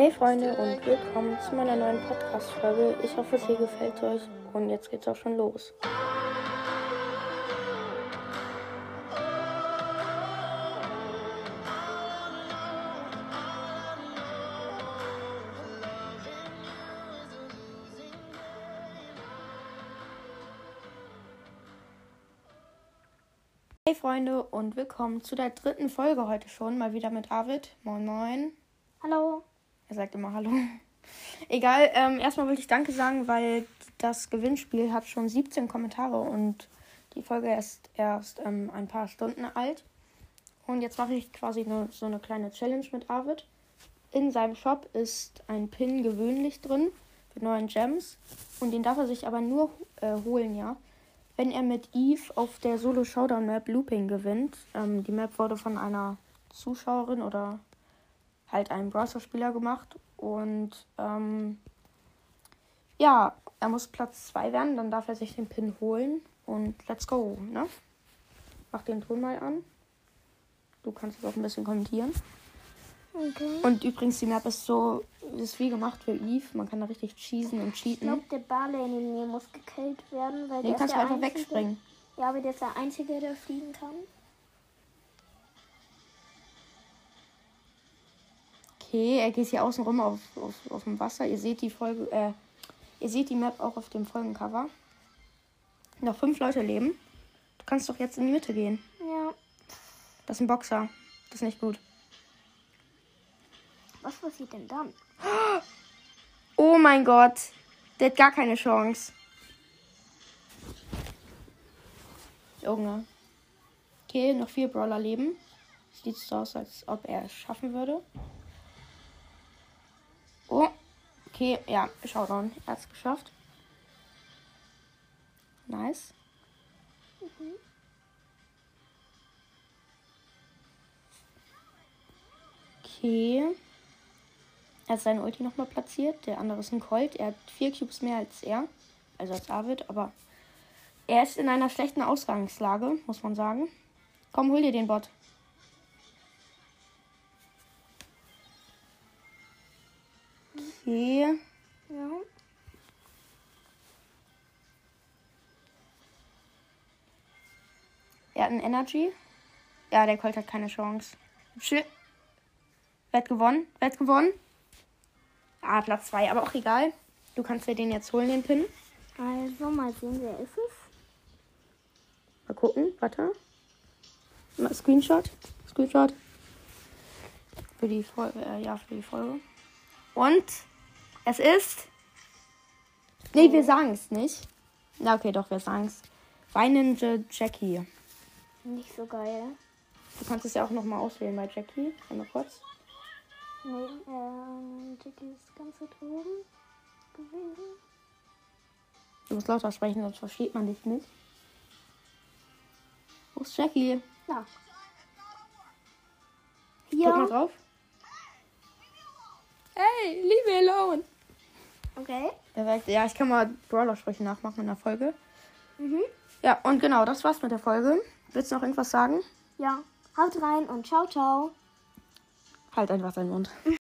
Hey Freunde und willkommen zu meiner neuen Podcast-Folge. Ich hoffe, es hier gefällt euch und jetzt geht's auch schon los. Hey Freunde und willkommen zu der dritten Folge heute schon. Mal wieder mit Arvid. Moin Moin. Hallo. Er sagt immer Hallo. Egal, ähm, erstmal wollte ich Danke sagen, weil das Gewinnspiel hat schon 17 Kommentare und die Folge ist erst ähm, ein paar Stunden alt. Und jetzt mache ich quasi eine, so eine kleine Challenge mit Arvid. In seinem Shop ist ein Pin gewöhnlich drin für neuen Gems. Und den darf er sich aber nur äh, holen, ja. Wenn er mit Eve auf der Solo Showdown Map Looping gewinnt. Ähm, die Map wurde von einer Zuschauerin oder halt einem Browser-Spieler gemacht. Und ähm, ja, er muss Platz 2 werden, dann darf er sich den Pin holen. Und let's go, ne? Mach den Ton mal an. Du kannst es auch ein bisschen kommentieren. Okay. Und übrigens, die Map ist so, ist wie gemacht für Eve. Man kann da richtig cheesen und Ich cheaten. glaube, der Barley muss gekillt werden, weil Den der kannst ist du der einfach Einzige. wegspringen. Ja, aber der ist der Einzige, der fliegen kann. Okay, er geht hier außen rum auf, auf, auf dem Wasser. Ihr seht die Folge, äh, ihr seht die Map auch auf dem Folgencover. Noch fünf Leute leben. Du kannst doch jetzt in die Mitte gehen. Ja. Das ist ein Boxer. Das ist nicht gut. Was passiert denn dann? Oh mein Gott. Der hat gar keine Chance. Junge. Okay, noch vier Brawler leben. Sieht so aus, als ob er es schaffen würde. Oh. Okay, ja, Showdown. Er es geschafft. Nice. Okay. Er hat seine Ulti nochmal platziert. Der andere ist ein Colt. Er hat vier Cubes mehr als er. Also als Arvid. Aber er ist in einer schlechten Ausgangslage, muss man sagen. Komm, hol dir den Bot. Okay. Ja. Er hat einen Energy. Ja, der Colt hat keine Chance. Schön. Wer hat gewonnen? Wer hat gewonnen? Ah, Platz 2, aber auch egal. Du kannst dir den jetzt holen, den Pin. Also, mal sehen, wer ist es? Mal gucken, warte. Mal Screenshot. Screenshot. Für die Folge. Äh, ja, für die Folge. Und es ist. Nee, wir sagen es nicht. Na, okay, doch, wir sagen es. Weinende Jackie. Nicht so geil. Du kannst es ja auch nochmal auswählen bei Jackie. Einmal kurz. Nee, ähm, Jackie ist ganz weit oben gewesen. Du musst lauter sprechen, sonst versteht man dich nicht. Wo ist Jackie? Ja. Guck mal Hier. drauf. Hey, leave me alone. Okay. Perfekt. Ja, ich kann mal Brawler-Sprüche nachmachen in der Folge. Mhm. Ja, und genau, das war's mit der Folge. Willst du noch irgendwas sagen? Ja. Haut rein und ciao, ciao. Halt einfach deinen Mund.